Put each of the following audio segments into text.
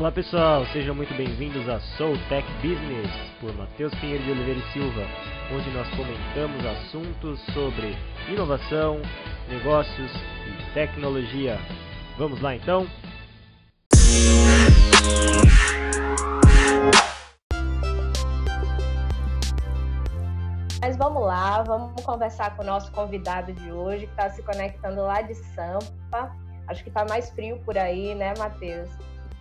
Olá pessoal, sejam muito bem-vindos a Soul Tech Business por Matheus Pinheiro de Oliveira e Silva, onde nós comentamos assuntos sobre inovação, negócios e tecnologia. Vamos lá então? Mas vamos lá, vamos conversar com o nosso convidado de hoje, que está se conectando lá de Sampa. Acho que está mais frio por aí, né, Matheus?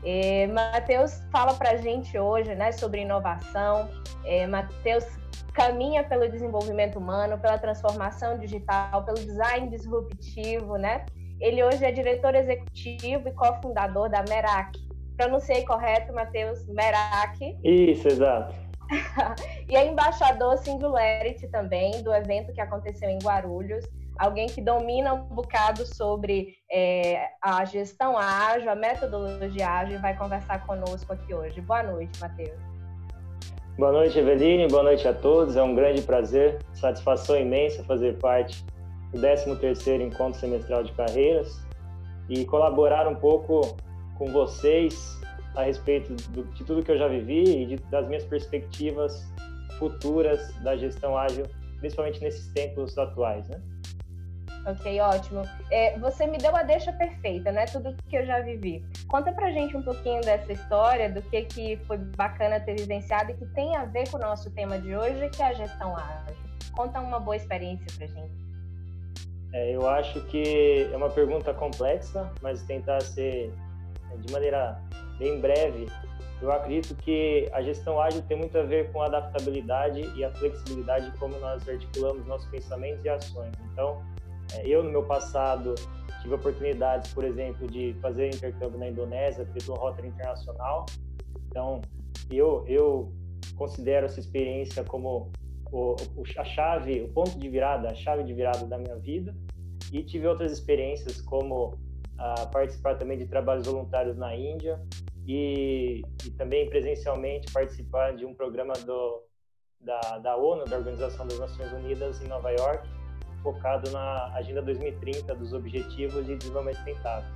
É, Matheus fala para a gente hoje né, sobre inovação. É, Matheus caminha pelo desenvolvimento humano, pela transformação digital, pelo design disruptivo, né? Ele hoje é diretor executivo e cofundador da Merak. Pronunciei correto, Matheus? Merak. Isso, exato. e é embaixador Singularity também, do evento que aconteceu em Guarulhos, alguém que domina um bocado sobre é, a gestão ágil, a metodologia ágil, vai conversar conosco aqui hoje. Boa noite, Matheus. Boa noite, Eveline. Boa noite a todos. É um grande prazer, satisfação imensa fazer parte do 13º Encontro Semestral de Carreiras e colaborar um pouco com vocês a respeito do, de tudo que eu já vivi e de, das minhas perspectivas futuras da gestão ágil, principalmente nesses tempos atuais, né? Ok, ótimo. É, você me deu a deixa perfeita, né? Tudo que eu já vivi. Conta pra gente um pouquinho dessa história, do que, que foi bacana ter vivenciado e que tem a ver com o nosso tema de hoje, que é a gestão ágil. Conta uma boa experiência pra gente. É, eu acho que é uma pergunta complexa, mas tentar ser é, de maneira bem breve. Eu acredito que a gestão ágil tem muito a ver com a adaptabilidade e a flexibilidade como nós articulamos nossos pensamentos e ações. Então, eu, no meu passado, tive oportunidades, por exemplo, de fazer intercâmbio na Indonésia pelo Rotary Internacional. Então, eu, eu considero essa experiência como o, a chave, o ponto de virada, a chave de virada da minha vida. E tive outras experiências, como a participar também de trabalhos voluntários na Índia e, e também presencialmente participar de um programa do, da, da ONU, da Organização das Nações Unidas, em Nova York, focado na Agenda 2030 dos Objetivos de Desenvolvimento Sustentável.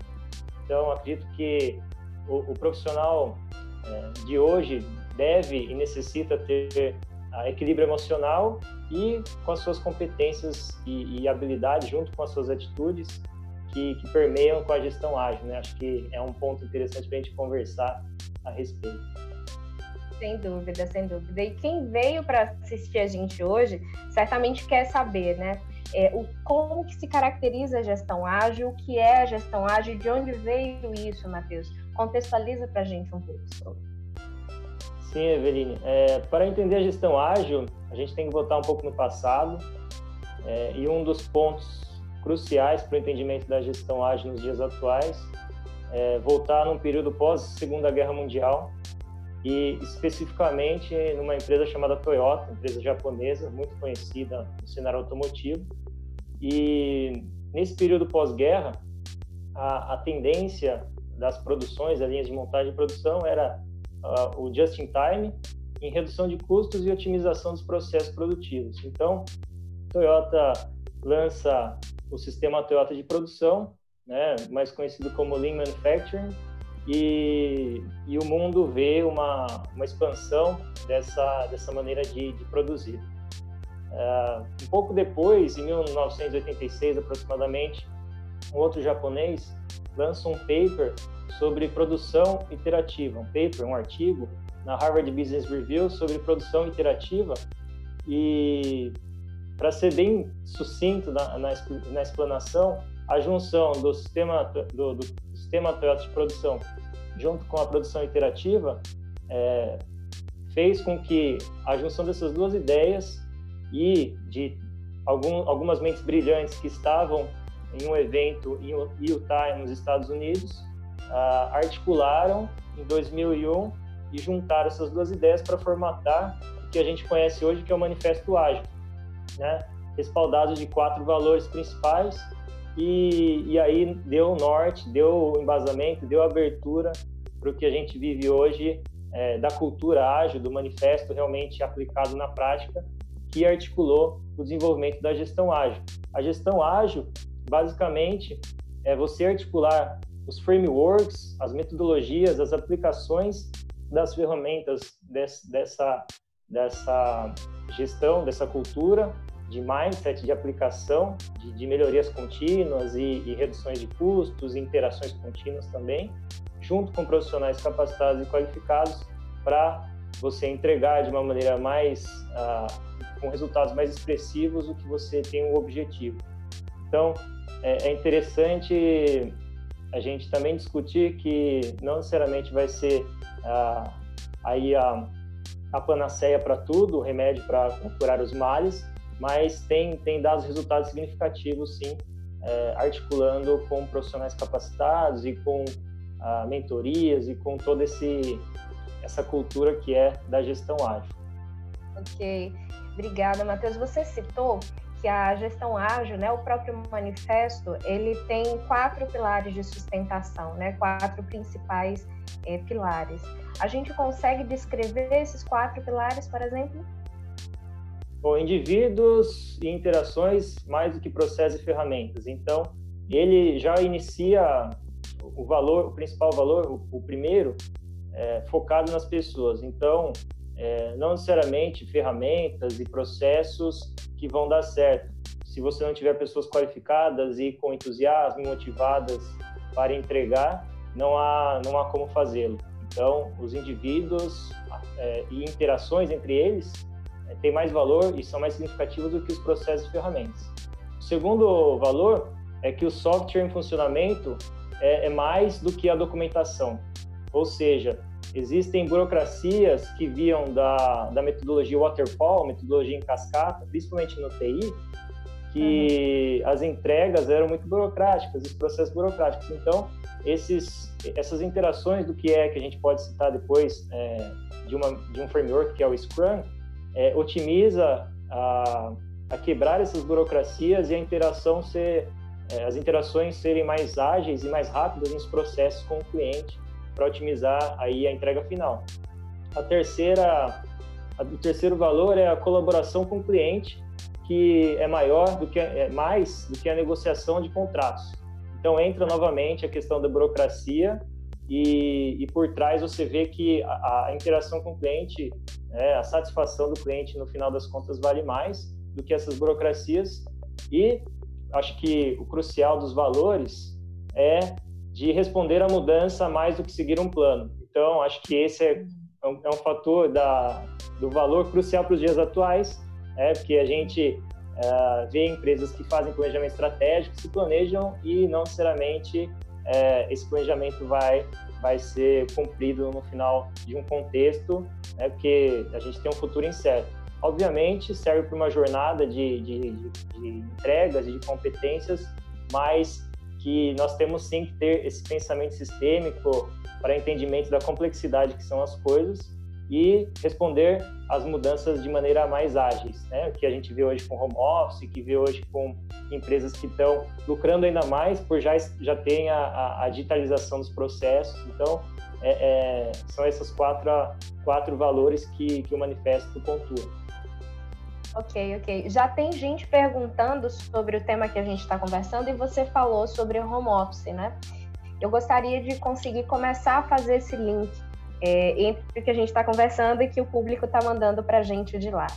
Então, acredito que o, o profissional é, de hoje deve e necessita ter equilíbrio emocional e com as suas competências e, e habilidades, junto com as suas atitudes, que, que, permeiam com a gestão ágil. Né? Acho que é um ponto interessante para a gente conversar a respeito. Sem dúvida, sem dúvida. E quem veio para assistir a gente hoje certamente quer saber, né? É, o, como que se caracteriza a gestão ágil, o que é a gestão ágil, de onde veio isso, Matheus? Contextualiza para a gente um pouco sobre. Sim, Eveline. É, para entender a gestão ágil, a gente tem que voltar um pouco no passado. É, e um dos pontos cruciais para o entendimento da gestão ágil nos dias atuais é voltar num período pós Segunda Guerra Mundial e especificamente numa empresa chamada Toyota, empresa japonesa muito conhecida no cenário automotivo. E nesse período pós-guerra, a, a, tendência das produções, das linhas de montagem e produção era uh, o just in time em redução de custos e otimização dos processos produtivos. Então, Toyota lança o sistema Toyota de produção, né, mais conhecido como Lean Manufacturing, e, e o mundo vê uma, uma expansão dessa, dessa maneira de, de produzir. Uh, um pouco depois, em 1986 aproximadamente, um outro japonês lança um paper sobre produção iterativa, um paper, um artigo na Harvard Business Review sobre produção iterativa e para ser bem sucinto na, na, na, explanação, a junção do sistema, do, do sistema Toyota de produção junto com a produção iterativa é, fez com que a junção dessas duas ideias e de algum, algumas mentes brilhantes que estavam em um evento em Utah, nos Estados Unidos, uh, articularam em 2001 e juntaram essas duas ideias para formatar o que a gente conhece hoje, que é o Manifesto Ágil né, respaldado de quatro valores principais e, e aí deu norte, deu embasamento, deu abertura para o que a gente vive hoje é, da cultura ágil, do manifesto realmente aplicado na prática, que articulou o desenvolvimento da gestão ágil. A gestão ágil, basicamente, é você articular os frameworks, as metodologias, as aplicações das ferramentas desse, dessa, dessa gestão, dessa cultura de mindset, de aplicação, de, de melhorias contínuas e, e, reduções de custos, interações contínuas também, junto com profissionais capacitados e qualificados para você entregar de uma maneira mais uh, com resultados mais expressivos o que você tem um objetivo. Então é, é interessante a gente também discutir que não necessariamente vai ser uh, aí a, a panaceia para tudo, o remédio para curar os males, mas tem, tem dado resultados significativos, sim, é, articulando com profissionais capacitados e com ah, mentorias e com toda esse, essa cultura que é da gestão ágil. Ok, obrigada, Matheus. Você citou que a gestão ágil, né, o próprio manifesto, ele tem quatro pilares de sustentação, né, quatro principais é, pilares. A gente consegue descrever esses quatro pilares, por exemplo? Bom, indivíduos e interações mais do que processos e ferramentas. Então, ele já inicia o valor, o principal valor, o, o primeiro, é, focado nas pessoas. Então, é, não necessariamente ferramentas e processos que vão dar certo. Se você não tiver pessoas qualificadas e com entusiasmo, motivadas para entregar, não há não há como fazê-lo. Então, os indivíduos é, e interações entre eles têm mais valor e são mais significativos do que os processos e ferramentas. O segundo valor é que o software em funcionamento é, é mais do que a documentação. Ou seja, existem burocracias que viam da, da metodologia waterfall, metodologia em cascata, principalmente no TI, que uhum. as entregas eram muito burocráticas, os processos burocráticos. Então, esses, essas interações do que é que a gente pode citar depois é, de, uma, de um framework que é o Scrum, é, otimiza a, a, quebrar essas burocracias e a interação ser, é, as interações serem mais ágeis e mais rápidas nos processos com o cliente para otimizar aí a entrega final. A terceira, a, o terceiro valor é a colaboração com o cliente, que é maior do que é mais do que a negociação de contratos. Então entra novamente a questão da burocracia e, e por trás você vê que a, a interação com o cliente, é, a satisfação do cliente no final das contas vale mais do que essas burocracias. E acho que o crucial dos valores é de responder à mudança mais do que seguir um plano. Então acho que esse é um, é um fator da, do valor crucial para os dias atuais, é porque a gente uh, vê empresas que fazem planejamento estratégico, se planejam e não necessariamente uh, esse planejamento vai vai ser cumprido no final de um contexto, né, porque a gente tem um futuro incerto. Obviamente, serve para uma jornada de, de, de, entregas e de competências, mas que nós temos sim que ter esse pensamento sistêmico para entendimento da complexidade que são as coisas e responder às mudanças de maneira mais ágeis, né? O que a gente vê hoje com home office, que vê hoje com empresas que estão lucrando ainda mais por já já terem a, a, a digitalização dos processos. Então, é, é, são esses quatro quatro valores que, que o manifesto pontua. Ok, ok. Já tem gente perguntando sobre o tema que a gente está conversando e você falou sobre home office, né? Eu gostaria de conseguir começar a fazer esse link é, entre o que a gente está conversando e que o público está mandando para a gente de lá.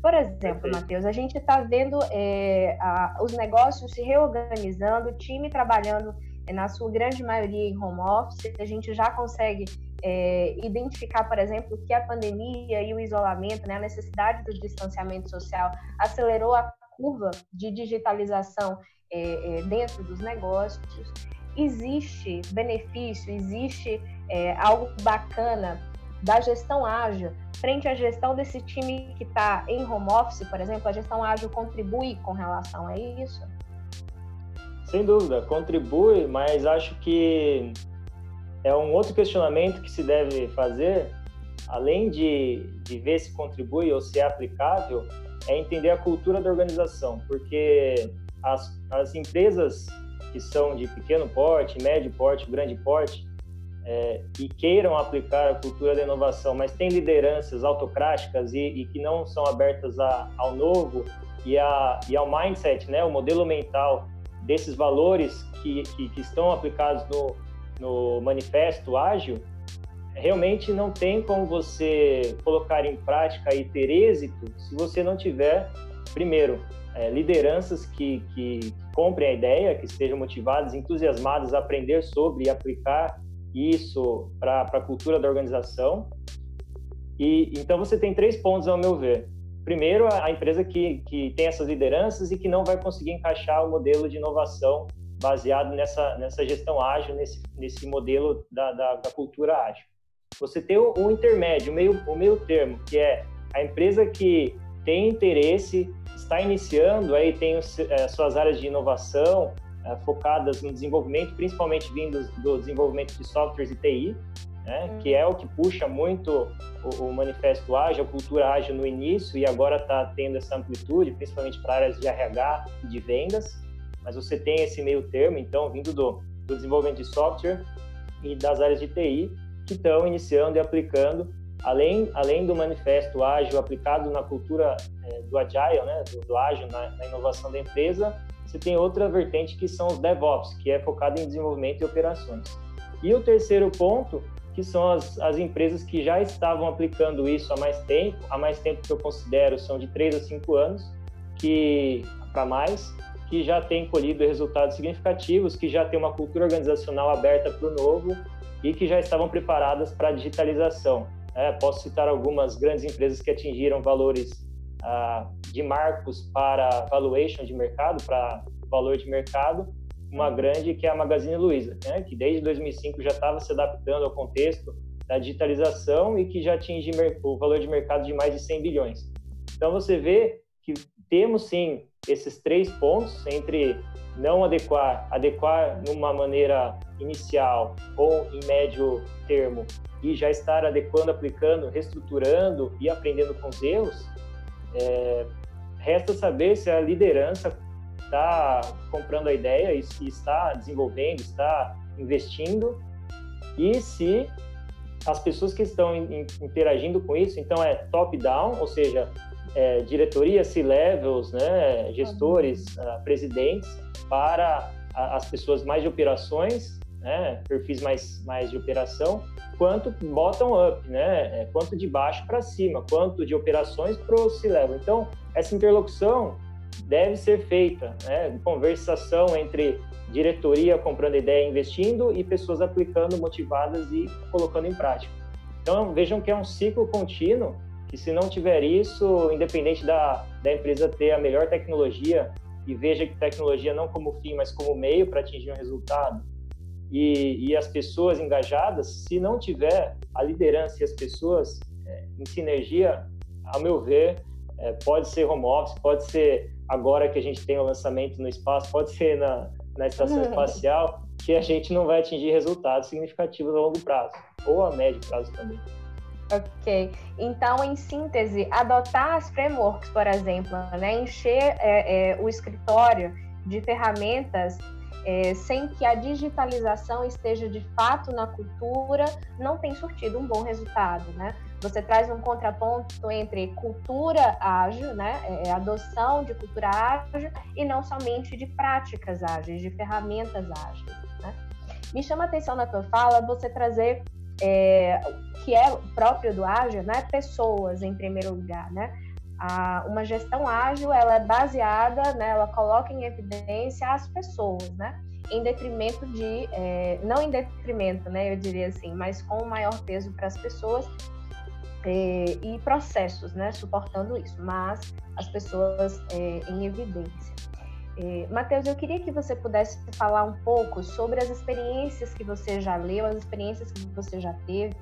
Por exemplo, Matheus, a gente está vendo é, a, os negócios se reorganizando, o time trabalhando é, na sua grande maioria em home office, a gente já consegue é, identificar, por exemplo, que a pandemia e o isolamento, né, a necessidade do distanciamento social acelerou a curva de digitalização é, é, dentro dos negócios existe benefício, existe é, algo bacana da gestão ágil frente à gestão desse time que está em home office, por exemplo, a gestão ágil contribui com relação a isso? Sem dúvida, contribui, mas acho que é um outro questionamento que se deve fazer, além de, de ver se contribui ou se é aplicável, é entender a cultura da organização, porque as, as empresas que são de pequeno porte, médio porte, grande porte, é, e queiram aplicar a cultura da inovação, mas têm lideranças autocráticas e, e que não são abertas a, ao novo e, a, e ao mindset, né, o modelo mental desses valores que, que, que estão aplicados no, no manifesto ágil, realmente não tem como você colocar em prática e ter êxito se você não tiver, primeiro, é, lideranças que, que comprem a ideia, que estejam motivadas, entusiasmadas a aprender sobre e aplicar isso para a cultura da organização. E então você tem três pontos ao meu ver. Primeiro, a empresa que, que tem essas lideranças e que não vai conseguir encaixar o modelo de inovação baseado nessa, nessa gestão ágil, nesse, nesse modelo da, da, da cultura ágil. Você tem o, o intermédio, o meio, o meio termo, que é a empresa que tem interesse, está iniciando, aí tem os, é, suas áreas de inovação é, focadas no desenvolvimento, principalmente vindos do desenvolvimento de softwares e TI, né, uhum. que é o que puxa muito o, o, manifesto ágil, a cultura ágil no início e agora está tendo essa amplitude, principalmente para áreas de RH e de vendas. Mas você tem esse meio termo, então, vindo do, do desenvolvimento de software e das áreas de TI, que estão iniciando e aplicando, além, além do manifesto ágil aplicado na cultura é, do agile, né, do, do ágil na, na, inovação da empresa, você tem outra vertente que são os DevOps, que é focado em desenvolvimento e operações. E o terceiro ponto, que são as, as empresas que já estavam aplicando isso há mais tempo, há mais tempo que eu considero são de 3 a 5 anos, que para mais, que já têm colhido resultados significativos, que já tem uma cultura organizacional aberta para o novo e que já estavam preparadas para a digitalização. É, posso citar algumas grandes empresas que atingiram valores ah, de marcos para valuation de mercado, para valor de mercado, uma grande que é a Magazine Luiza, né, que desde 2005 já estava se adaptando ao contexto da digitalização e que já atinge o valor de mercado de mais de 100 bilhões. Então você vê que temos sim esses três pontos entre não adequar, adequar numa maneira inicial ou em médio termo e já estar adequando, aplicando, reestruturando e aprendendo com os erros, é, resta saber se a liderança está comprando a ideia e, e está desenvolvendo, está investindo e se as pessoas que estão in, interagindo com isso, então é top-down, ou seja, é, diretoria, C-levels, né, gestores, uh, presidentes, para as pessoas mais de operações, né, perfis mais, mais de operação, quanto bottom-up, né, é, quanto de baixo para cima, quanto de operações para o C-level. Então, essa interlocução deve ser feita, né, conversação entre diretoria comprando ideia e investindo e pessoas aplicando, motivadas e colocando em prática. Então, vejam que é um ciclo contínuo que se não tiver isso, independente da, da empresa ter a melhor tecnologia e veja que tecnologia não como fim, mas como meio para atingir um resultado, e, e, as pessoas engajadas, se não tiver a liderança e as pessoas é, em sinergia, ao meu ver, é, pode ser home office, pode ser agora que a gente tem o lançamento no espaço, pode ser na, na estação espacial, que a gente não vai atingir resultados significativos a longo prazo, ou a médio prazo também. Ok. Então, em síntese, adotar as frameworks, por exemplo, né, encher é, é, o escritório de ferramentas é, sem que a digitalização esteja de fato na cultura, não tem surtido um bom resultado, né? Você traz um contraponto entre cultura ágil, né, é, é, adoção de cultura ágil e não somente de práticas ágeis, de ferramentas ágeis. Né? Me chama a atenção na tua fala você trazer é, que é próprio do ágil, né, pessoas em primeiro lugar, né? A, uma gestão ágil, ela é baseada, né, ela coloca em evidência as pessoas, né? Em detrimento de, é, não em detrimento, né, eu diria assim, mas com maior peso para as pessoas é, e processos, né, suportando isso, mas as pessoas é, em evidência. É, Matheus, eu queria que você pudesse falar um pouco sobre as experiências que você já leu, as experiências que você já teve,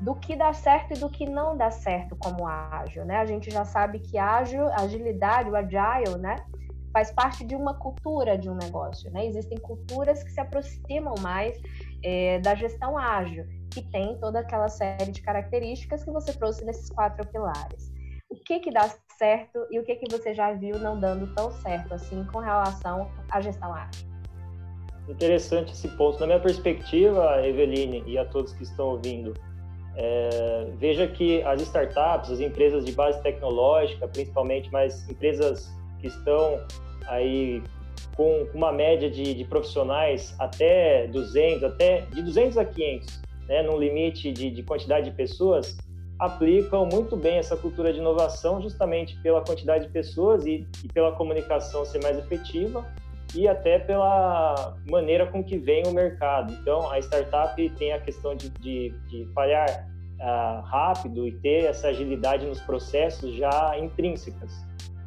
do que dá certo e do que não dá certo como ágil, né? A gente já sabe que ágil, agilidade, o agile, né, faz parte de uma cultura de um negócio, né? Existem culturas que se aproximam mais é, da gestão ágil, que tem toda aquela série de características que você trouxe nesses quatro pilares que que dá certo e o que que você já viu não dando tão certo assim com relação à gestão ágil. Interessante esse ponto. Na minha perspectiva, Eveline e a todos que estão ouvindo, é, veja que as startups, as empresas de base tecnológica, principalmente, mas empresas que estão aí com uma média de, de, profissionais até 200, até de 200 a 500, né, num limite de, de quantidade de pessoas, aplicam muito bem essa cultura de inovação justamente pela quantidade de pessoas e, e pela comunicação ser mais efetiva e até pela maneira com que vem o mercado. Então, a startup tem a questão de, de, de falhar uh, rápido e ter essa agilidade nos processos já intrínsecas.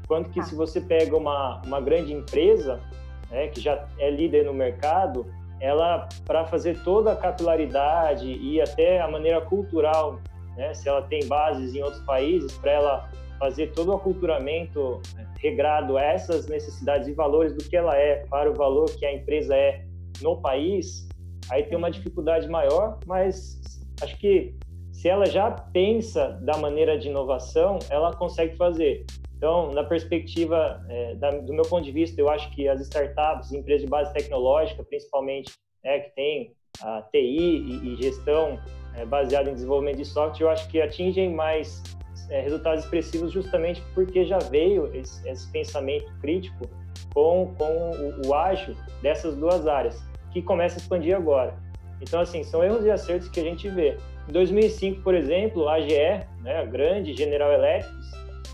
Quanto que ah. se você pega uma, uma grande empresa, né, que já é líder no mercado, ela, para fazer toda a capilaridade e até a maneira cultural, né, se ela tem bases em outros países, para ela fazer todo o aculturamento né, regrado a essas necessidades e valores do que ela é para o valor que a empresa é no país, aí tem uma dificuldade maior, mas acho que se ela já pensa da maneira de inovação, ela consegue fazer. Então, na perspectiva é, da, do meu ponto de vista, eu acho que as startups, empresas de base tecnológica, principalmente, é, que tem a TI e, e gestão é, baseada em desenvolvimento de software, eu acho que atingem mais é, resultados expressivos justamente porque já veio esse, esse pensamento crítico com, com o, o, ágil dessas duas áreas, que começa a expandir agora. Então, assim, são erros e acertos que a gente vê. Em 2005, por exemplo, a GE, né, a grande General Electric,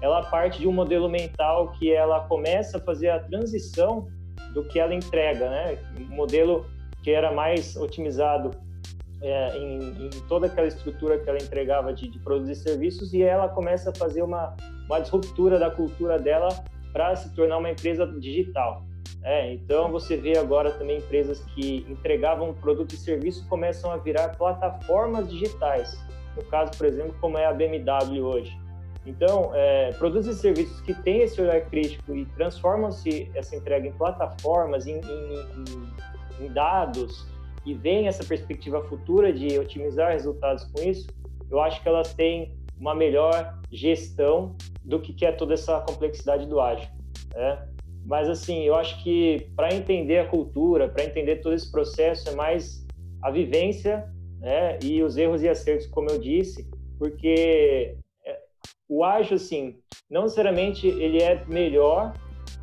ela parte de um modelo mental que ela começa a fazer a transição do que ela entrega, né? Um modelo que era mais otimizado é, em, em, toda aquela estrutura que ela entregava de, de produtos e serviços e ela começa a fazer uma, uma disruptura da cultura dela para se tornar uma empresa digital. É, então você vê agora também empresas que entregavam produto e serviço começam a virar plataformas digitais. No caso, por exemplo, como é a BMW hoje. Então, é, produtos e serviços que têm esse olhar crítico e transformam-se essa entrega em plataformas, em, em, em dados, e veem essa perspectiva futura de otimizar resultados com isso, eu acho que elas têm uma melhor gestão do que é toda essa complexidade do ágil. Né? Mas, assim, eu acho que para entender a cultura, para entender todo esse processo, é mais a vivência né? e os erros e acertos, como eu disse, porque é, o ágil, assim, não necessariamente ele é melhor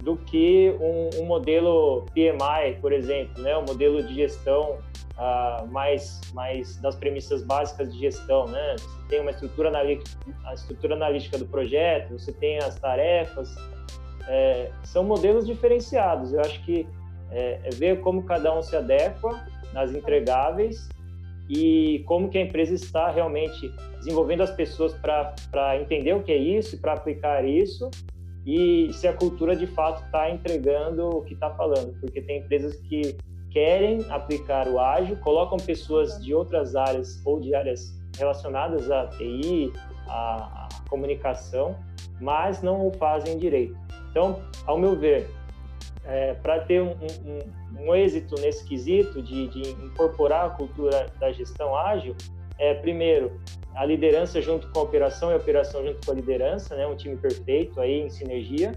do que um, um modelo PMI, por exemplo, né? um modelo de gestão uh, mais, mais das premissas básicas de gestão, né? Você tem uma estrutura analítica, a estrutura analítica do projeto, você tem as tarefas, é, são modelos diferenciados. Eu acho que é, é ver como cada um se adequa nas entregáveis e como que a empresa está realmente desenvolvendo as pessoas para entender o que é isso e para aplicar isso e se a cultura de fato está entregando o que está falando, porque tem empresas que querem aplicar o ágil, colocam pessoas de outras áreas ou de áreas relacionadas à TI, à, à comunicação, mas não o fazem direito. Então, ao meu ver, é, para ter um, um, um, êxito nesse quesito de, de, incorporar a cultura da gestão ágil, é primeiro a liderança junto com a operação e a operação junto com a liderança, né, um time perfeito aí em sinergia,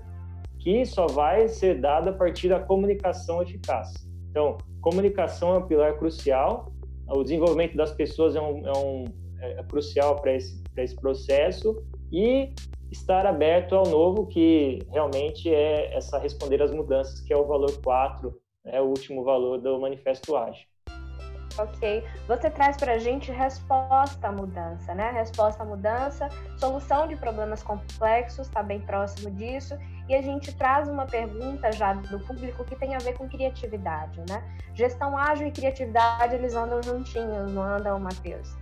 que só vai ser dado a partir da comunicação eficaz. Então, comunicação é um pilar crucial, o desenvolvimento das pessoas é, um, é, um, é crucial para esse, esse processo e estar aberto ao novo, que realmente é essa responder às mudanças, que é o valor 4, é o último valor do Manifesto Ágil. Ok. Você traz para a gente resposta à mudança, né? Resposta à mudança, solução de problemas complexos, está bem próximo disso. E a gente traz uma pergunta já do público que tem a ver com criatividade, né? Gestão ágil e criatividade, eles andam juntinhos, não andam, Matheus?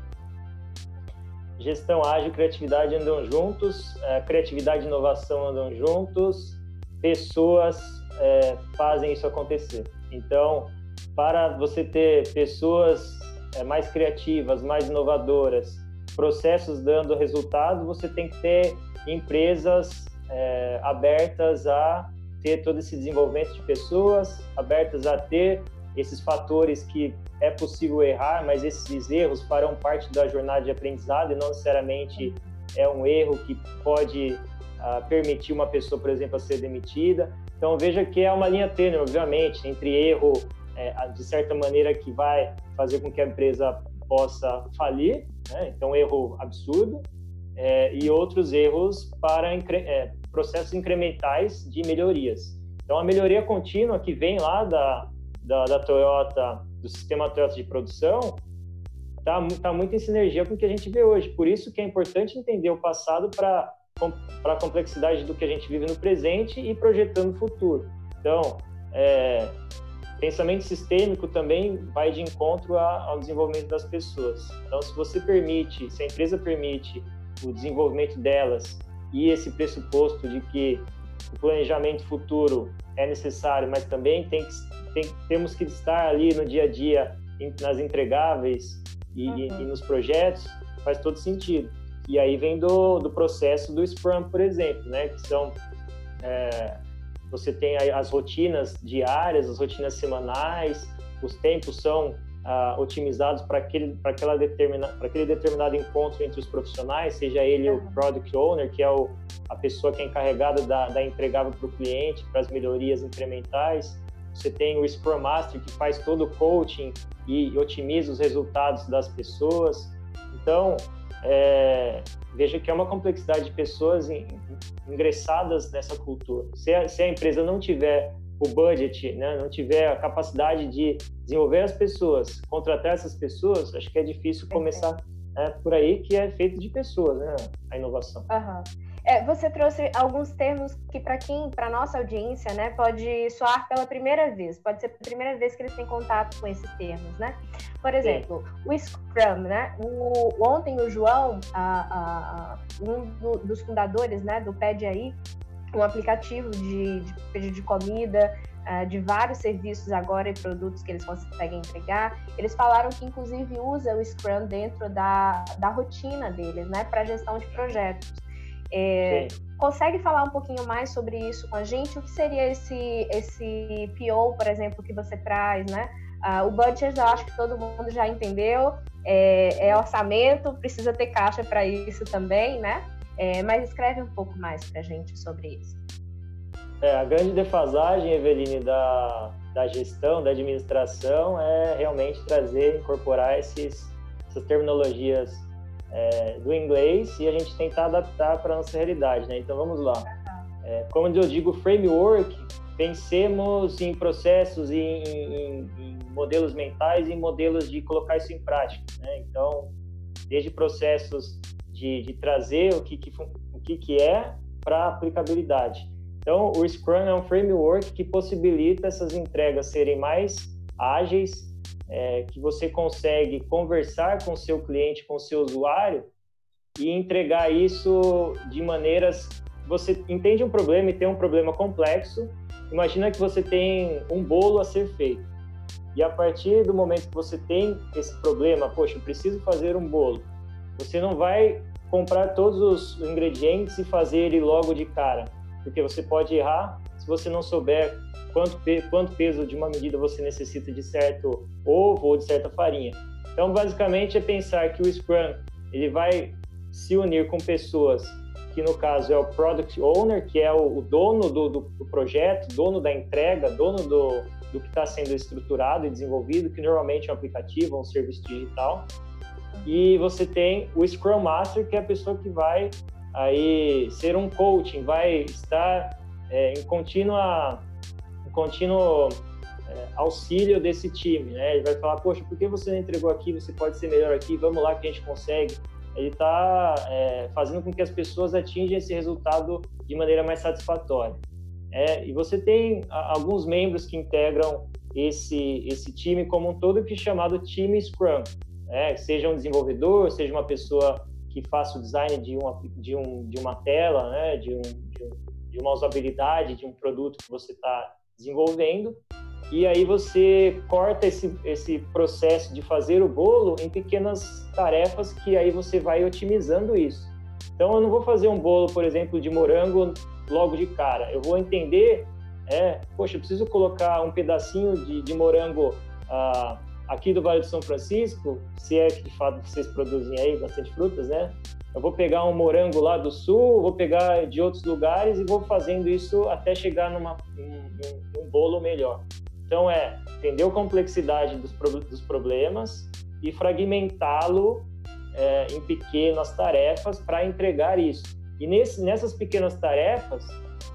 Gestão ágil e criatividade andam juntos, é, criatividade e inovação andam juntos, pessoas é, fazem isso acontecer. Então, para você ter pessoas é, mais criativas, mais inovadoras, processos dando resultado, você tem que ter empresas é, abertas a ter todo esse desenvolvimento de pessoas, abertas a ter esses fatores que é possível errar, mas esses erros farão parte da jornada de aprendizado e não necessariamente é um erro que pode uh, permitir uma pessoa, por exemplo, a ser demitida. Então veja que é uma linha tênue, obviamente, entre erro é, de certa maneira que vai fazer com que a empresa possa falir, né? então erro absurdo, é, e outros erros para é, processos incrementais de melhorias. Então, a melhoria contínua que vem lá da, da, da Toyota, do sistema Toyota de produção, está tá muito em sinergia com o que a gente vê hoje. Por isso que é importante entender o passado para a complexidade do que a gente vive no presente e projetando o futuro. Então, é, pensamento sistêmico também vai de encontro ao desenvolvimento das pessoas. Então, se você permite, se a empresa permite o desenvolvimento delas e esse pressuposto de que o planejamento futuro é necessário, mas também tem que, tem, temos que estar ali no dia a dia nas entregáveis e, uhum. e, e nos projetos, faz todo sentido. E aí vem do, do processo do Scrum, por exemplo, né? Que são é, você tem as rotinas diárias, as rotinas semanais, os tempos são ah, otimizados para aquele, aquela determina, aquele determinado encontro entre os profissionais, seja ele o product owner, que é o, a pessoa que é encarregada da, da entregável para o cliente, para as melhorias incrementais. Você tem o Scrum Master, que faz todo o coaching e otimiza os resultados das pessoas. Então, é, veja que é uma complexidade de pessoas ingressadas nessa cultura. Se a, se a empresa não tiver o budget, né, não tiver a capacidade de desenvolver as pessoas, contratar essas pessoas, acho que é difícil começar é, por aí, que é feito de pessoas, né, a inovação. Uhum. É, você trouxe alguns termos que para quem, para nossa audiência, né, pode soar pela primeira vez, pode ser a primeira vez que eles têm contato com esses termos, né? Por exemplo, Sim. o Scrum, né? O, ontem o João, a, a, um do, dos fundadores, né, do Pede aí, um aplicativo de, de pedido de comida, uh, de vários serviços agora e produtos que eles conseguem entregar. Eles falaram que, inclusive, usa o Scrum dentro da, da rotina deles, né, para gestão de projetos. É, consegue falar um pouquinho mais sobre isso com a gente? O que seria esse, esse PO, por exemplo, que você traz, né? Uh, o budget eu acho que todo mundo já entendeu, é, é orçamento, precisa ter caixa para isso também, né? É, mas escreve um pouco mais para a gente sobre isso. É, a grande defasagem, Eveline, da, da gestão, da administração, é realmente trazer, incorporar esses, essas terminologias é, do inglês e a gente tentar adaptar para a nossa realidade, né? Então vamos lá. É, como eu digo, framework, pensemos em processos, em, em, em, modelos mentais e modelos de colocar isso em prática, né? Então, desde processos de, de trazer o que, que, o que, que é para aplicabilidade. Então, o Scrum é um framework que possibilita essas entregas serem mais ágeis, é, que você consegue conversar com seu cliente, com seu usuário e entregar isso de maneiras. Você entende um problema e tem um problema complexo. Imagina que você tem um bolo a ser feito. E a partir do momento que você tem esse problema, poxa, eu preciso fazer um bolo. Você não vai comprar todos os ingredientes e fazer ele logo de cara, porque você pode errar se você não souber quanto, quanto peso de uma medida você necessita de certo ovo ou de certa farinha. Então, basicamente, é pensar que o Scrum ele vai se unir com pessoas que, no caso, é o Product Owner, que é o, o dono do, do, do, projeto, dono da entrega, dono do, do que está sendo estruturado e desenvolvido, que normalmente é um aplicativo, um serviço digital. E você tem o Scrum Master, que é a pessoa que vai aí ser um coaching, vai estar é, em contínua contínuo é, auxílio desse time, né? Ele vai falar, poxa, por que você não entregou aqui? Você pode ser melhor aqui, vamos lá que a gente consegue. Ele está é, fazendo com que as pessoas atinjam esse resultado de maneira mais satisfatória. É, e você tem alguns membros que integram esse, esse time como um todo, que é chamado time Scrum. Né? Seja um desenvolvedor, seja uma pessoa que faça o design de uma, de um, de uma tela, né? de, um, de, um, de uma usabilidade de um produto que você está desenvolvendo, e aí você corta esse, esse processo de fazer o bolo em pequenas tarefas que aí você vai otimizando isso. Então eu não vou fazer um bolo, por exemplo, de morango logo de cara. Eu vou entender, é, poxa, eu preciso colocar um pedacinho de, de morango ah, aqui do Vale do São Francisco, se é que de fato vocês produzem aí bastante frutas, né? Eu vou pegar um morango lá do sul, vou pegar de outros lugares e vou fazendo isso até chegar num bolo melhor. Então é entender a complexidade dos, dos problemas e fragmentá-lo é, em pequenas tarefas para entregar isso. E nesse, nessas pequenas tarefas,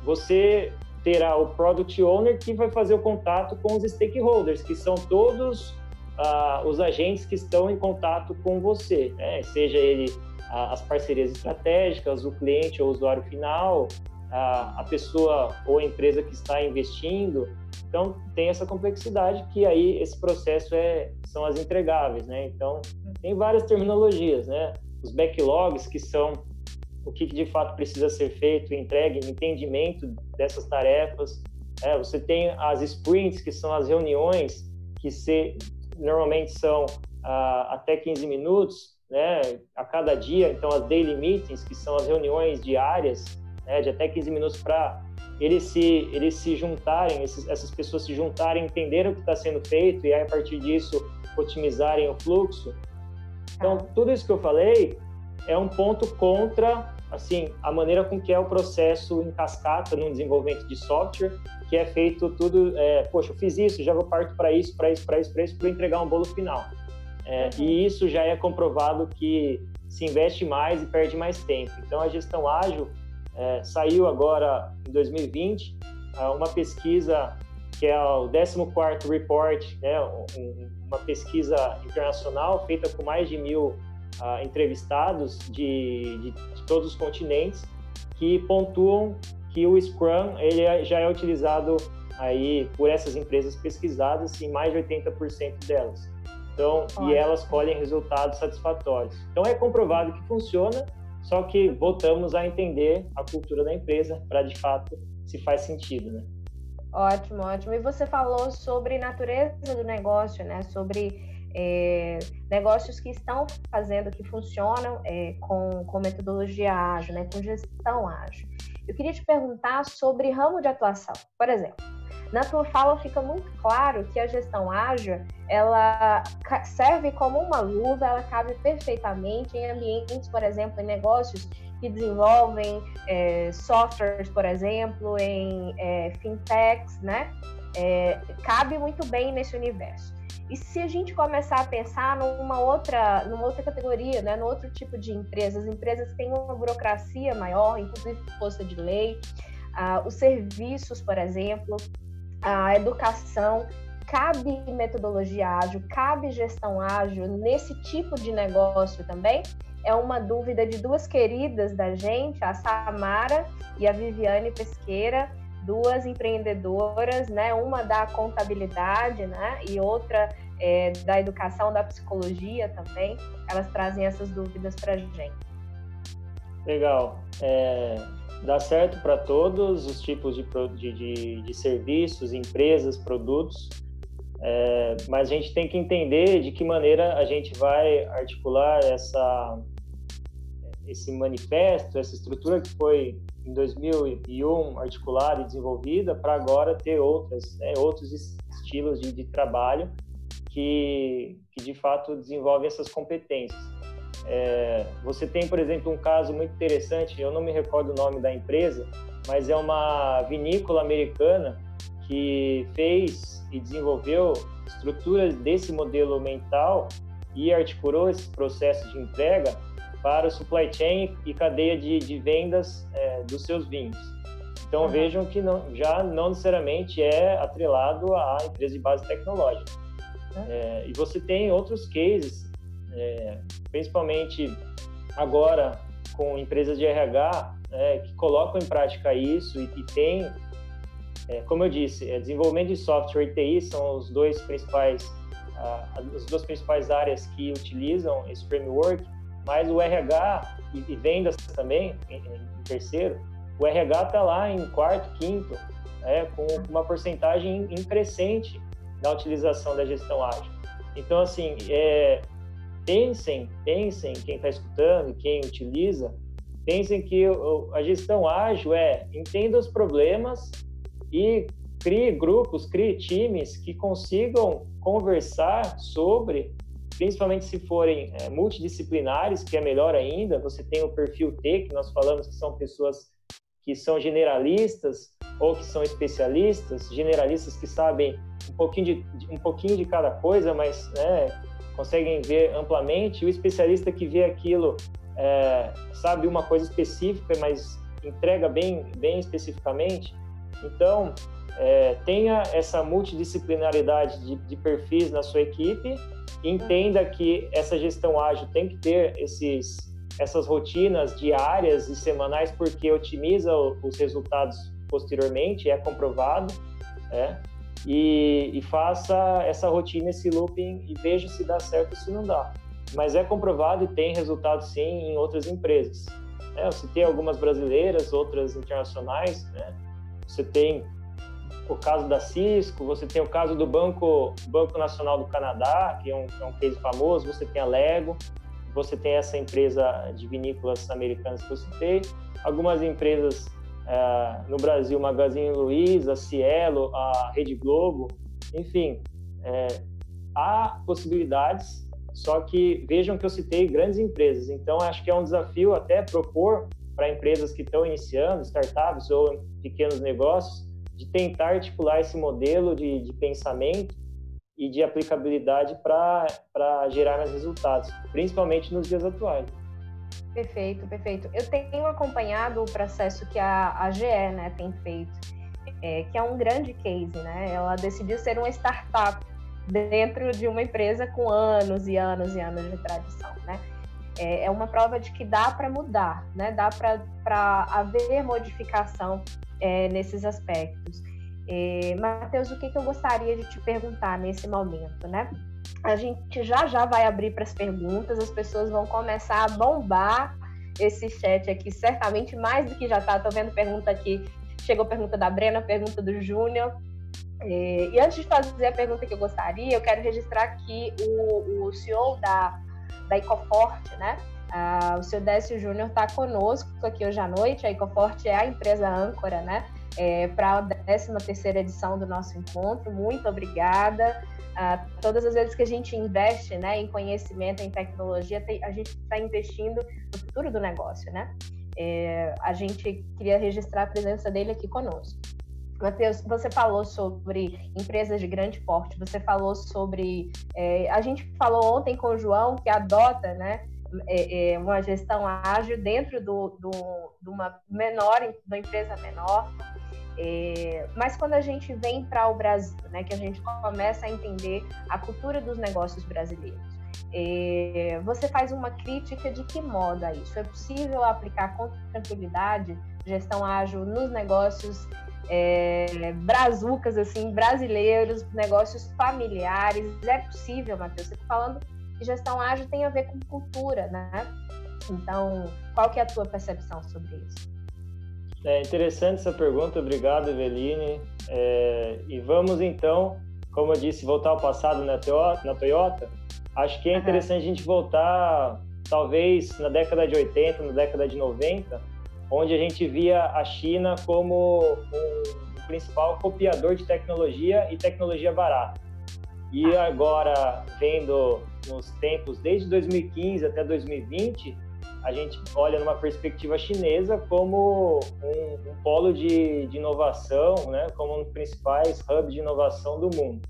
você terá o Product Owner que vai fazer o contato com os stakeholders, que são todos uh, os agentes que estão em contato com você, né? seja ele uh, as parcerias estratégicas, o cliente ou o usuário final, a, a pessoa ou a empresa que está investindo. Então, tem essa complexidade que aí esse processo é, são as entregáveis, né? Então, tem várias terminologias, né? Os backlogs, que são o que de fato precisa ser feito, entregue, entendimento dessas tarefas. É, você tem as sprints, que são as reuniões que se, normalmente são ah, até 15 minutos, né, a cada dia. Então, as daily meetings, que são as reuniões diárias, né, de até 15 minutos para eles se, eles se juntarem, esses, essas pessoas se juntarem, entenderem o que está sendo feito e aí, a partir disso, otimizarem o fluxo. Então, tá. tudo isso que eu falei é um ponto contra, assim, a maneira com que é o processo em cascata no desenvolvimento de software, que é feito tudo, é, poxa, eu fiz isso, já vou parto para isso, para isso, para isso, para isso, para entregar um bolo final. É, uhum. E isso já é comprovado que se investe mais e perde mais tempo. Então, a gestão ágil é, saiu agora, em 2020, é, uma pesquisa que é o 14º Report, né, uma pesquisa internacional feita com mais de mil uh, entrevistados de, de, de, todos os continentes, que pontuam que o Scrum ele é, já é utilizado aí por essas empresas pesquisadas em mais de 80% delas. Então, Olha. e elas colhem resultados satisfatórios. Então, é comprovado que funciona só que voltamos a entender a cultura da empresa para de fato se faz sentido, né? Ótimo, ótimo. E você falou sobre natureza do negócio, né? Sobre é, negócios que estão fazendo, que funcionam é, com, com metodologia ágil, né? Com gestão ágil. Eu queria te perguntar sobre ramo de atuação. Por exemplo, na tua fala fica muito claro que a gestão ágil ela serve como uma luva, ela cabe perfeitamente em ambientes, por exemplo, em negócios que desenvolvem é, softwares, por exemplo, em é, fintechs, né? É, cabe muito bem nesse universo. E se a gente começar a pensar numa outra, numa outra categoria, né, no outro tipo de empresas, empresas que têm uma burocracia maior, inclusive força de lei, ah, os serviços, por exemplo, a educação, cabe metodologia ágil, cabe gestão ágil nesse tipo de negócio também? É uma dúvida de duas queridas da gente, a Samara e a Viviane Pesqueira, duas empreendedoras, né? Uma da contabilidade, né? E outra é, da educação, da psicologia também. Elas trazem essas dúvidas para a gente. Legal. É, dá certo para todos os tipos de, de, de, serviços, empresas, produtos, é, mas a gente tem que entender de que maneira a gente vai articular essa, esse manifesto, essa estrutura que foi em 2001 articulada e desenvolvida para agora ter outras, né, outros estilos de, de trabalho que, que de fato desenvolvem essas competências. É, você tem, por exemplo, um caso muito interessante, eu não me recordo o nome da empresa, mas é uma vinícola americana que fez e desenvolveu estruturas desse modelo mental e articulou esse processo de entrega para o supply chain e cadeia de, de vendas é, dos seus vinhos. Então uhum. vejam que não, já não necessariamente é atrelado à empresa de base tecnológica. Uhum. É, e você tem outros cases é, principalmente agora com empresas de RH é, que colocam em prática isso e, e tem, é, como eu disse, é, desenvolvimento de software e TI são os dois principais, as duas principais áreas que utilizam esse framework, mas o RH e, e vendas também, em, em, terceiro, o RH está lá em quarto, quinto, é, com uma porcentagem em crescente da utilização da gestão ágil. Então, assim, é, pensem, pensem, quem está escutando, quem utiliza, pensem que a gestão ágil é entenda os problemas e crie grupos, crie times que consigam conversar sobre, principalmente se forem é, multidisciplinares, que é melhor ainda, você tem o perfil T, que nós falamos que são pessoas que são generalistas ou que são especialistas, generalistas que sabem um pouquinho de, um pouquinho de cada coisa, mas né, conseguem ver amplamente, e o especialista que vê aquilo é, sabe uma coisa específica, mas entrega bem, bem especificamente. Então, é, tenha essa multidisciplinaridade de, de, perfis na sua equipe, entenda que essa gestão ágil tem que ter esses, essas rotinas diárias e semanais, porque otimiza os resultados posteriormente, é comprovado, é, e, e, faça essa rotina, esse looping e veja se dá certo ou se não dá. Mas é comprovado e tem resultado sim em outras empresas. É, você tem algumas brasileiras, outras internacionais, né? Você tem o caso da Cisco, você tem o caso do Banco, Banco Nacional do Canadá, que é um, é um case famoso, você tem a Lego, você tem essa empresa de vinícolas americanas que eu citei, algumas empresas é, no Brasil, Magazine Luiza, Cielo, a Rede Globo, enfim, é, há possibilidades, só que vejam que eu citei grandes empresas, então acho que é um desafio até propor para empresas que estão iniciando, startups ou pequenos negócios, de tentar articular esse modelo de, de pensamento e de aplicabilidade para gerar mais resultados, principalmente nos dias atuais. Perfeito, perfeito. Eu tenho acompanhado o processo que a, a GE né, tem feito, é, que é um grande case. Né? Ela decidiu ser uma startup dentro de uma empresa com anos e anos e anos de tradição. Né? É, é uma prova de que dá para mudar, né? dá para haver modificação é, nesses aspectos. É, Matheus, o que, que eu gostaria de te perguntar nesse momento, né? A gente já já vai abrir para as perguntas, as pessoas vão começar a bombar esse chat aqui, certamente mais do que já está. Estou vendo pergunta aqui, chegou pergunta da Brena, pergunta do Júnior. É, e antes de fazer a pergunta que eu gostaria, eu quero registrar aqui o, o CEO da, da Ecoforte, né? Ah, o seu Décio Júnior está conosco aqui hoje à noite. A Ecoforte é a empresa âncora, né? É, para a 13 terceira edição do nosso encontro. Muito obrigada. Ah, todas as vezes que a gente investe né, em conhecimento, em tecnologia, tem, a gente está investindo no futuro do negócio, né? É, a gente queria registrar a presença dele aqui conosco. Matheus, você falou sobre empresas de grande porte, você falou sobre. É, a gente falou ontem com o João que adota né, é, é, uma gestão ágil dentro do, do, de uma menor, de uma empresa menor. É, mas quando a gente vem para o Brasil, né, que a gente começa a entender a cultura dos negócios brasileiros, é, você faz uma crítica de que modo é isso? É possível aplicar com tranquilidade gestão ágil nos negócios é, brazucas, assim, brasileiros, negócios familiares? É possível, Matheus? Você está falando que gestão ágil tem a ver com cultura, né? Então, qual que é a tua percepção sobre isso? É interessante essa pergunta, obrigado, Eveline. É, e vamos então, como eu disse, voltar ao passado na Toyota. Na Toyota. Acho que é interessante uhum. a gente voltar, talvez, na década de 80, na década de 90, onde a gente via a China como um, principal copiador de tecnologia e tecnologia barata. E agora, vendo nos tempos desde 2015 até 2020, a gente olha numa perspectiva chinesa como um, um polo de, de, inovação, né, como um dos principais hubs de inovação do mundo.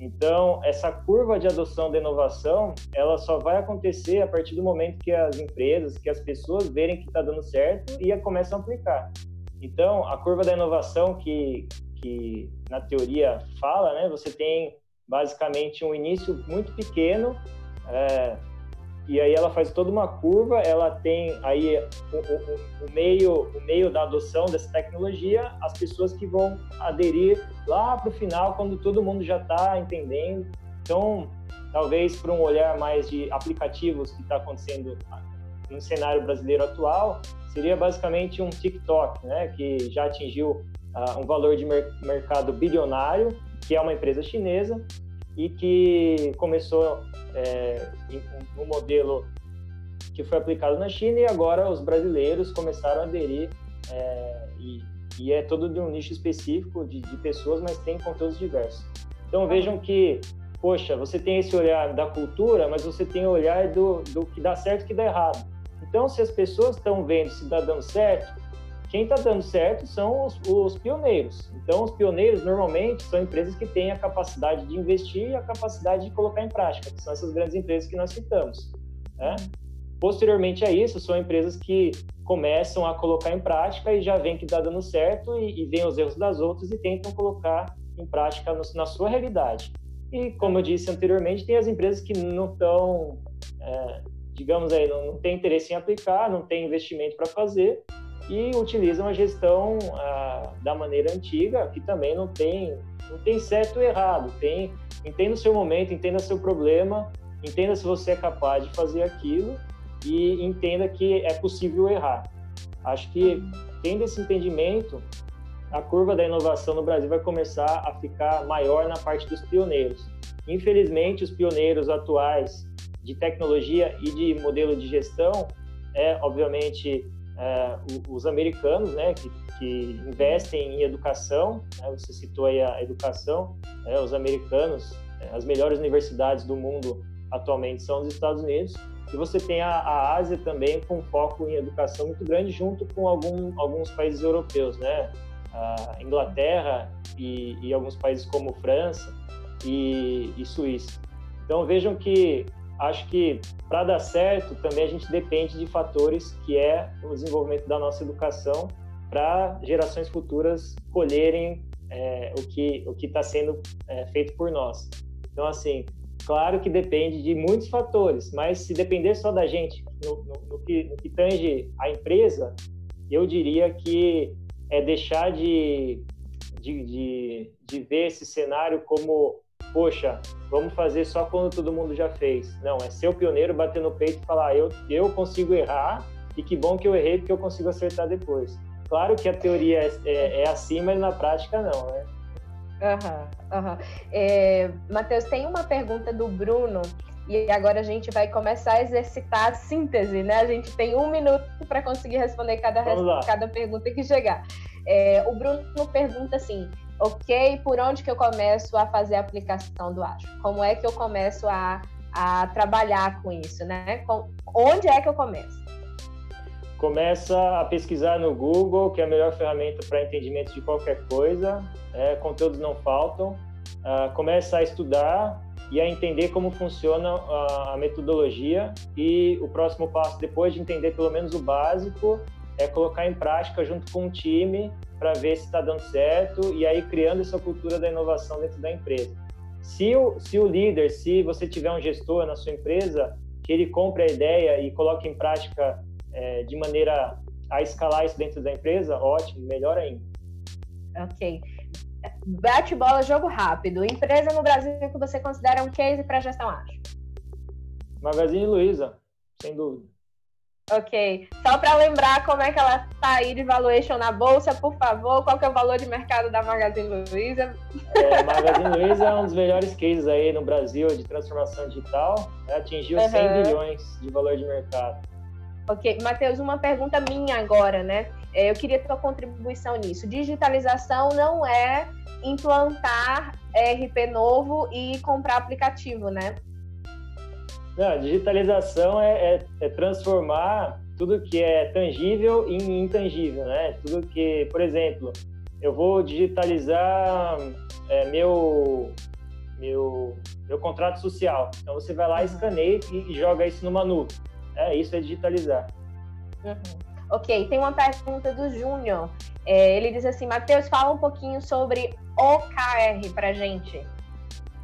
Então, essa curva de adoção da inovação, ela só vai acontecer a partir do momento que as empresas, que as pessoas verem que está dando certo e começam a aplicar. Então, a curva da inovação que, que na teoria fala, né, você tem basicamente um início muito pequeno, é, e aí ela faz toda uma curva, ela tem aí o, o, o, meio, o meio da adoção dessa tecnologia, as pessoas que vão aderir lá para o final, quando todo mundo já está entendendo. Então, talvez para um olhar mais de aplicativos que está acontecendo no cenário brasileiro atual, seria basicamente um TikTok, né, que já atingiu uh, um valor de mer mercado bilionário, que é uma empresa chinesa, e que começou é, um, modelo que foi aplicado na China e agora os brasileiros começaram a aderir é, e, e, é todo de um nicho específico de, de, pessoas, mas tem conteúdos diversos. Então vejam que, poxa, você tem esse olhar da cultura, mas você tem o olhar do, do que dá certo e que dá errado. Então, se as pessoas estão vendo se está dando certo, quem está dando certo são os, os, pioneiros. Então, os pioneiros normalmente são empresas que têm a capacidade de investir e a capacidade de colocar em prática, que são essas grandes empresas que nós citamos. Né? Posteriormente a isso, são empresas que começam a colocar em prática e já vem que está dando certo e, e vem os erros das outras e tentam colocar em prática no, na sua realidade. E como eu disse anteriormente, tem as empresas que não estão, é, digamos aí, não, não tem interesse em aplicar, não tem investimento para fazer e utilizam a gestão ah, da maneira antiga, que também não tem, não tem certo ou errado, tem entenda o seu momento, entenda seu problema, entenda se você é capaz de fazer aquilo e entenda que é possível errar. Acho que tendo esse entendimento, a curva da inovação no Brasil vai começar a ficar maior na parte dos pioneiros. Infelizmente, os pioneiros atuais de tecnologia e de modelo de gestão é, obviamente, é, os americanos, né, que, que, investem em educação. Né, você citou aí a educação. Né, os americanos, é, as melhores universidades do mundo atualmente são os Estados Unidos. E você tem a, a Ásia também com foco em educação muito grande, junto com algum, alguns países europeus, né? A Inglaterra e, e alguns países como França e, e Suíça. Então vejam que acho que para dar certo também a gente depende de fatores que é o desenvolvimento da nossa educação para gerações futuras colherem é, o que o que está sendo é, feito por nós. Então assim, claro que depende de muitos fatores, mas se depender só da gente no, no, no, que, no que tange a empresa, eu diria que é deixar de, de, de, de ver esse cenário como poxa, vamos fazer só quando todo mundo já fez. Não, é ser o pioneiro, bater no peito e falar, eu, eu consigo errar e que bom que eu errei porque eu consigo acertar depois. Claro que a teoria é, é, é assim, mas na prática não, né? Uhum, uhum. É, Matheus, tem uma pergunta do Bruno e agora a gente vai começar a exercitar a síntese, né? A gente tem um minuto para conseguir responder cada, cada pergunta que chegar. É, o Bruno pergunta assim: ok, por onde que eu começo a fazer a aplicação do Azure? Como é que eu começo a, a trabalhar com isso, né? Com, onde é que eu começo? Começa a pesquisar no Google, que é a melhor ferramenta para entendimento de qualquer coisa. É, conteúdos não faltam. Uh, começa a estudar e a entender como funciona a metodologia. E o próximo passo, depois de entender pelo menos o básico, é colocar em prática junto com um time para ver se está dando certo e aí criando essa cultura da inovação dentro da empresa. Se o, se o líder, se você tiver um gestor na sua empresa, que ele compre a ideia e coloque em prática é, de maneira a escalar isso dentro da empresa, ótimo, melhor ainda. Ok. Bate bola, jogo rápido. Empresa no Brasil que você considera um case para gestão ágil? Magazine Luiza, sem dúvida. Ok. Só para lembrar como é que ela está aí de valuation na bolsa, por favor, qual que é o valor de mercado da Magazine Luiza? É, Magazine Luiza é um dos melhores cases aí no Brasil de transformação digital. Né? Atingiu uhum. 100 bilhões de valor de mercado. Ok. Matheus, uma pergunta minha agora, né? É, eu queria tua contribuição nisso. Digitalização não é implantar RP novo e comprar aplicativo, né? Não, a digitalização é, é, é, transformar tudo que é tangível em intangível, né? Tudo que, por exemplo, eu vou digitalizar é, meu, meu, meu contrato social. Então você vai lá, uhum. escaneia e, e joga isso numa nuvem. É, isso é digitalizar. Uhum. Ok, tem uma pergunta do Júnior. É, ele diz assim, Matheus, fala um pouquinho sobre OKR pra gente.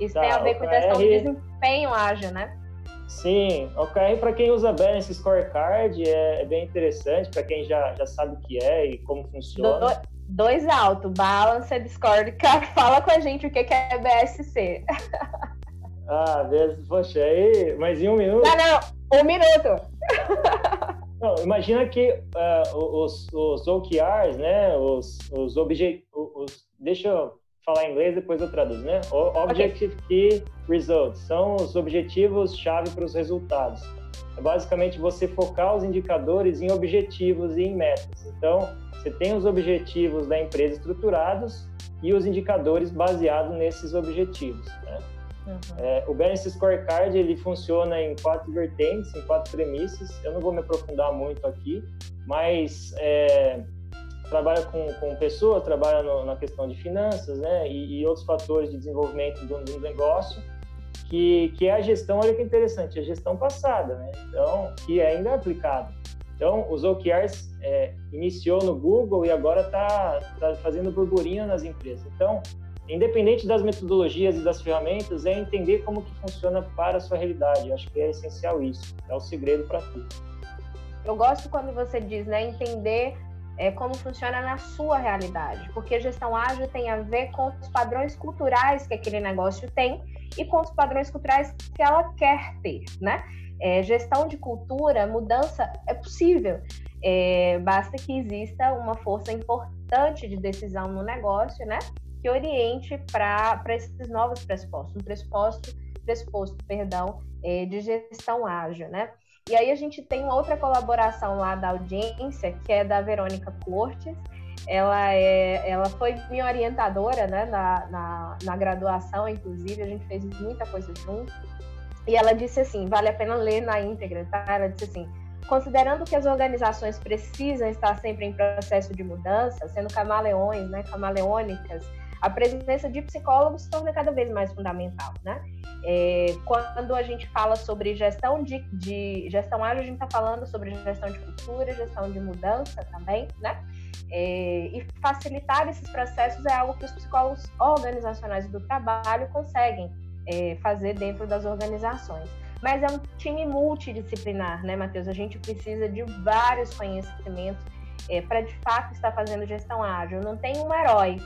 Isso tá, tem a ver OKR... com questão de desempenho ágil, né? Sim, OKR para quem usa esse scorecard é, é bem interessante, para quem já, já sabe o que é e como funciona. Do, dois alto, Balanced Scorecard, fala com a gente o que é BSC. Ah, poxa, aí, mas em um minuto? Não, não, um minuto. Não, imagina que uh, os, os OKRs, né, os, os objetivos, deixa eu falar em inglês, depois eu traduzo, né? Objective okay. Key Results são os objetivos-chave para os resultados. É basicamente você focar os indicadores em objetivos e em metas. Então, você tem os objetivos da empresa estruturados e os indicadores baseados nesses objetivos. Né? Uhum. É, o Balance Scorecard ele funciona em quatro vertentes, em quatro premissas. Eu não vou me aprofundar muito aqui, mas é, trabalha com, com pessoas, trabalha no, na questão de finanças, né, e, e outros fatores de desenvolvimento do, do, negócio, que, que é a gestão, olha que interessante, a gestão passada, né, então, que ainda é aplicada. Então, os OKRs é, iniciou no Google e agora está tá fazendo burburinho nas empresas. Então, independente das metodologias e das ferramentas, é entender como que funciona para a sua realidade. Eu acho que é essencial isso. É o segredo para tudo. Eu gosto quando você diz, né, entender é, como funciona na sua realidade, porque gestão ágil tem a ver com os padrões culturais que aquele negócio tem e com os padrões culturais que ela quer ter, né? É, gestão de cultura, mudança é possível. É, basta que exista uma força importante de decisão no negócio, né? Que oriente para esses novos pressupostos, um pressuposto, pressuposto perdão, é, de gestão ágil, né? E aí a gente tem uma outra colaboração lá da audiência, que é da Verônica Cortes. Ela, é, ela foi minha orientadora né, na, na, na graduação, inclusive, a gente fez muita coisa junto. E ela disse assim: vale a pena ler na íntegra, tá? Ela disse assim: considerando que as organizações precisam estar sempre em processo de mudança, sendo camaleões, né, camaleônicas, a presença de psicólogos se torna cada vez mais fundamental, né? É, quando a gente fala sobre gestão de, de gestão ágil, a gente está falando sobre gestão de cultura, gestão de mudança também, né? É, e facilitar esses processos é algo que os psicólogos organizacionais do trabalho conseguem é, fazer dentro das organizações. Mas é um time multidisciplinar, né, Matheus? A gente precisa de vários conhecimentos é, para de fato estar fazendo gestão ágil. Não tem um herói,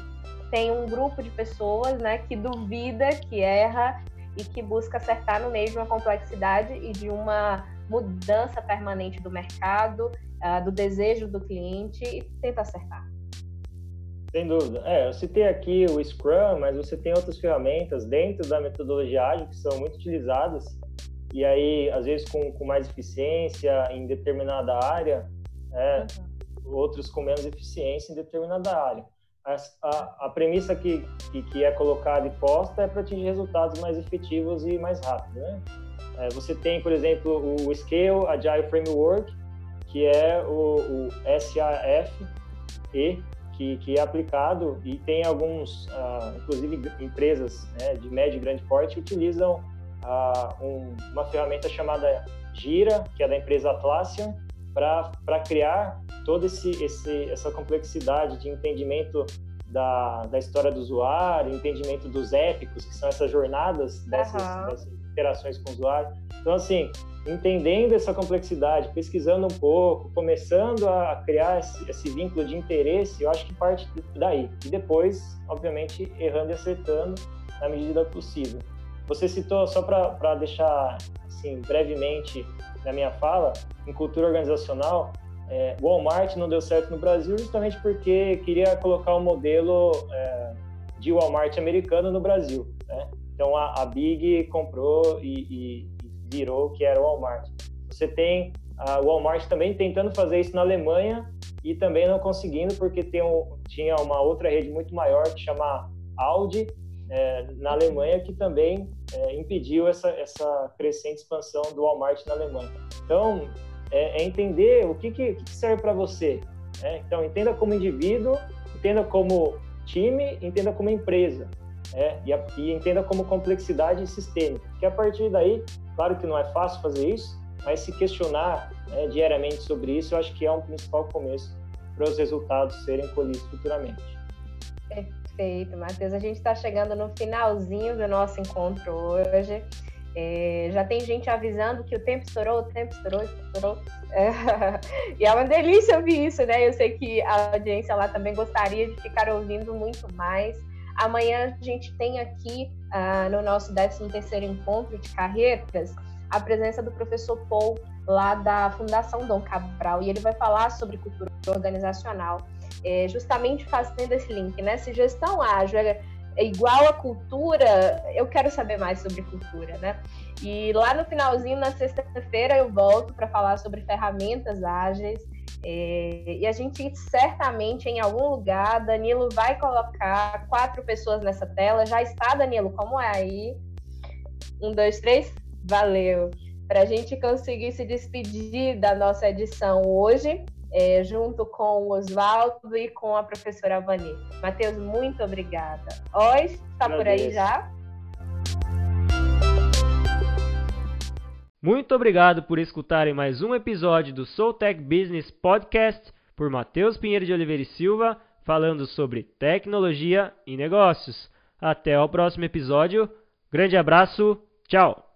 tem um grupo de pessoas né, que duvida, que erra e que busca acertar no meio de uma complexidade e de uma mudança permanente do mercado, uh, do desejo do cliente e tenta acertar. Sem dúvida. É, eu citei aqui o Scrum, mas você tem outras ferramentas dentro da metodologia ágil que são muito utilizadas e aí, às vezes, com, com mais eficiência em determinada área, é, uhum. outros com menos eficiência em determinada área a, a premissa que, que, que, é colocada e posta é para atingir resultados mais efetivos e mais rápidos. Né? É, você tem, por exemplo, o Scale Agile Framework, que é o, o SAF, e que, que, é aplicado e tem alguns, uh, inclusive empresas né, de médio e grande porte, utilizam uh, um, uma ferramenta chamada Gira, que é da empresa Atlassian, para criar toda esse, esse, essa complexidade de entendimento da, da história do usuário, entendimento dos épicos, que são essas jornadas dessas, uhum. dessas interações com o usuário. Então, assim, entendendo essa complexidade, pesquisando um pouco, começando a criar esse, esse, vínculo de interesse, eu acho que parte daí. E depois, obviamente, errando e acertando na medida possível. Você citou, só para deixar assim, brevemente na minha fala, em cultura organizacional, é, Walmart não deu certo no Brasil justamente porque queria colocar o um modelo é, de Walmart americano no Brasil. Né? Então a, a, Big comprou e, e, virou o que era o Walmart. Você tem a Walmart também tentando fazer isso na Alemanha e também não conseguindo porque tem um, tinha uma outra rede muito maior que chama Audi é, na Alemanha que também é, impediu essa, essa crescente expansão do Walmart na Alemanha. Então, é, é entender o que, que, que serve para você. Né? Então, entenda como indivíduo, entenda como time, entenda como empresa. Né? E, a, e, entenda como complexidade sistêmica. Que a partir daí, claro que não é fácil fazer isso, mas se questionar né, diariamente sobre isso, eu acho que é um principal começo para os resultados serem colhidos futuramente. Perfeito, Matheus. A gente está chegando no finalzinho do nosso encontro hoje. É, já tem gente avisando que o tempo estourou, o tempo estourou, estourou. É, e é uma delícia ouvir isso, né? Eu sei que a audiência lá também gostaria de ficar ouvindo muito mais. Amanhã a gente tem aqui uh, no nosso 13º encontro de carreiras a presença do professor Paul lá da Fundação Dom Cabral e ele vai falar sobre cultura organizacional, é, justamente fazendo esse link, né? Se gestão ágil é é igual a cultura, eu quero saber mais sobre cultura, né? E lá no finalzinho, na sexta-feira, eu volto para falar sobre ferramentas ágeis. É, e a gente certamente em algum lugar, Danilo vai colocar quatro pessoas nessa tela. Já está, Danilo? Como é aí? Um, dois, três? Valeu! Para a gente conseguir se despedir da nossa edição hoje, é, junto com o Oswaldo e com a professora Vani. Matheus, muito obrigada. Oi, está por aí já? Muito obrigado por escutarem mais um episódio do Soul Tech Business Podcast por Matheus Pinheiro de Oliveira e Silva, falando sobre tecnologia e negócios. Até o próximo episódio. Grande abraço. Tchau.